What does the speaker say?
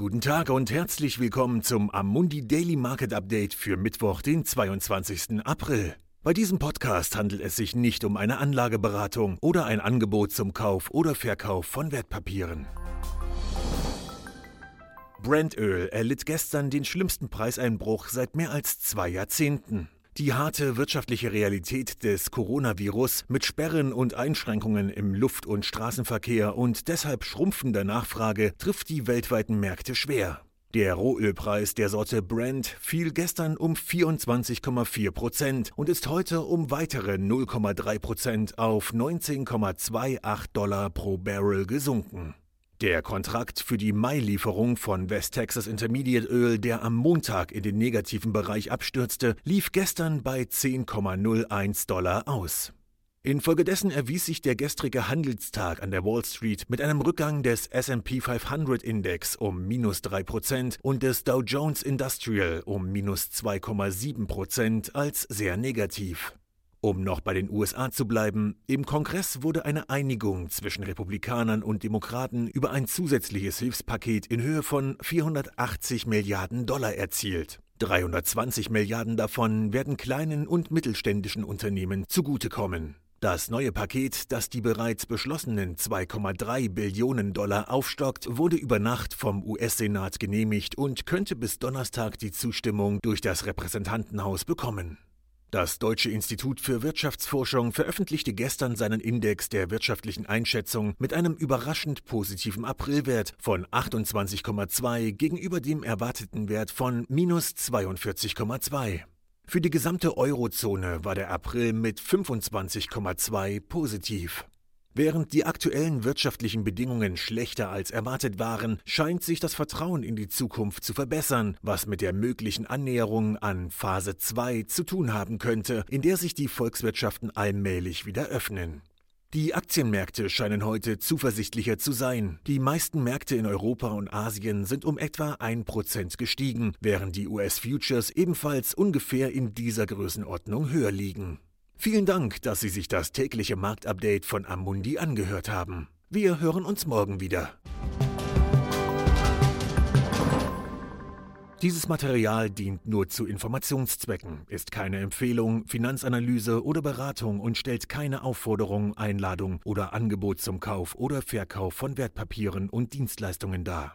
Guten Tag und herzlich willkommen zum Amundi Daily Market Update für Mittwoch, den 22. April. Bei diesem Podcast handelt es sich nicht um eine Anlageberatung oder ein Angebot zum Kauf oder Verkauf von Wertpapieren. Brandöl erlitt gestern den schlimmsten Preiseinbruch seit mehr als zwei Jahrzehnten. Die harte wirtschaftliche Realität des Coronavirus mit Sperren und Einschränkungen im Luft- und Straßenverkehr und deshalb schrumpfender Nachfrage trifft die weltweiten Märkte schwer. Der Rohölpreis der Sorte Brent fiel gestern um 24,4 Prozent und ist heute um weitere 0,3 Prozent auf 19,28 Dollar pro Barrel gesunken. Der Kontrakt für die Mai-Lieferung von West Texas Intermediate Öl, der am Montag in den negativen Bereich abstürzte, lief gestern bei 10,01 Dollar aus. Infolgedessen erwies sich der gestrige Handelstag an der Wall Street mit einem Rückgang des SP 500 Index um minus 3% und des Dow Jones Industrial um minus 2,7% als sehr negativ. Um noch bei den USA zu bleiben, im Kongress wurde eine Einigung zwischen Republikanern und Demokraten über ein zusätzliches Hilfspaket in Höhe von 480 Milliarden Dollar erzielt. 320 Milliarden davon werden kleinen und mittelständischen Unternehmen zugutekommen. Das neue Paket, das die bereits beschlossenen 2,3 Billionen Dollar aufstockt, wurde über Nacht vom US-Senat genehmigt und könnte bis Donnerstag die Zustimmung durch das Repräsentantenhaus bekommen. Das Deutsche Institut für Wirtschaftsforschung veröffentlichte gestern seinen Index der wirtschaftlichen Einschätzung mit einem überraschend positiven Aprilwert von 28,2 gegenüber dem erwarteten Wert von minus 42,2. Für die gesamte Eurozone war der April mit 25,2 positiv. Während die aktuellen wirtschaftlichen Bedingungen schlechter als erwartet waren, scheint sich das Vertrauen in die Zukunft zu verbessern, was mit der möglichen Annäherung an Phase 2 zu tun haben könnte, in der sich die Volkswirtschaften allmählich wieder öffnen. Die Aktienmärkte scheinen heute zuversichtlicher zu sein. Die meisten Märkte in Europa und Asien sind um etwa 1% gestiegen, während die US-Futures ebenfalls ungefähr in dieser Größenordnung höher liegen. Vielen Dank, dass Sie sich das tägliche Marktupdate von Amundi angehört haben. Wir hören uns morgen wieder. Dieses Material dient nur zu Informationszwecken, ist keine Empfehlung, Finanzanalyse oder Beratung und stellt keine Aufforderung, Einladung oder Angebot zum Kauf oder Verkauf von Wertpapieren und Dienstleistungen dar.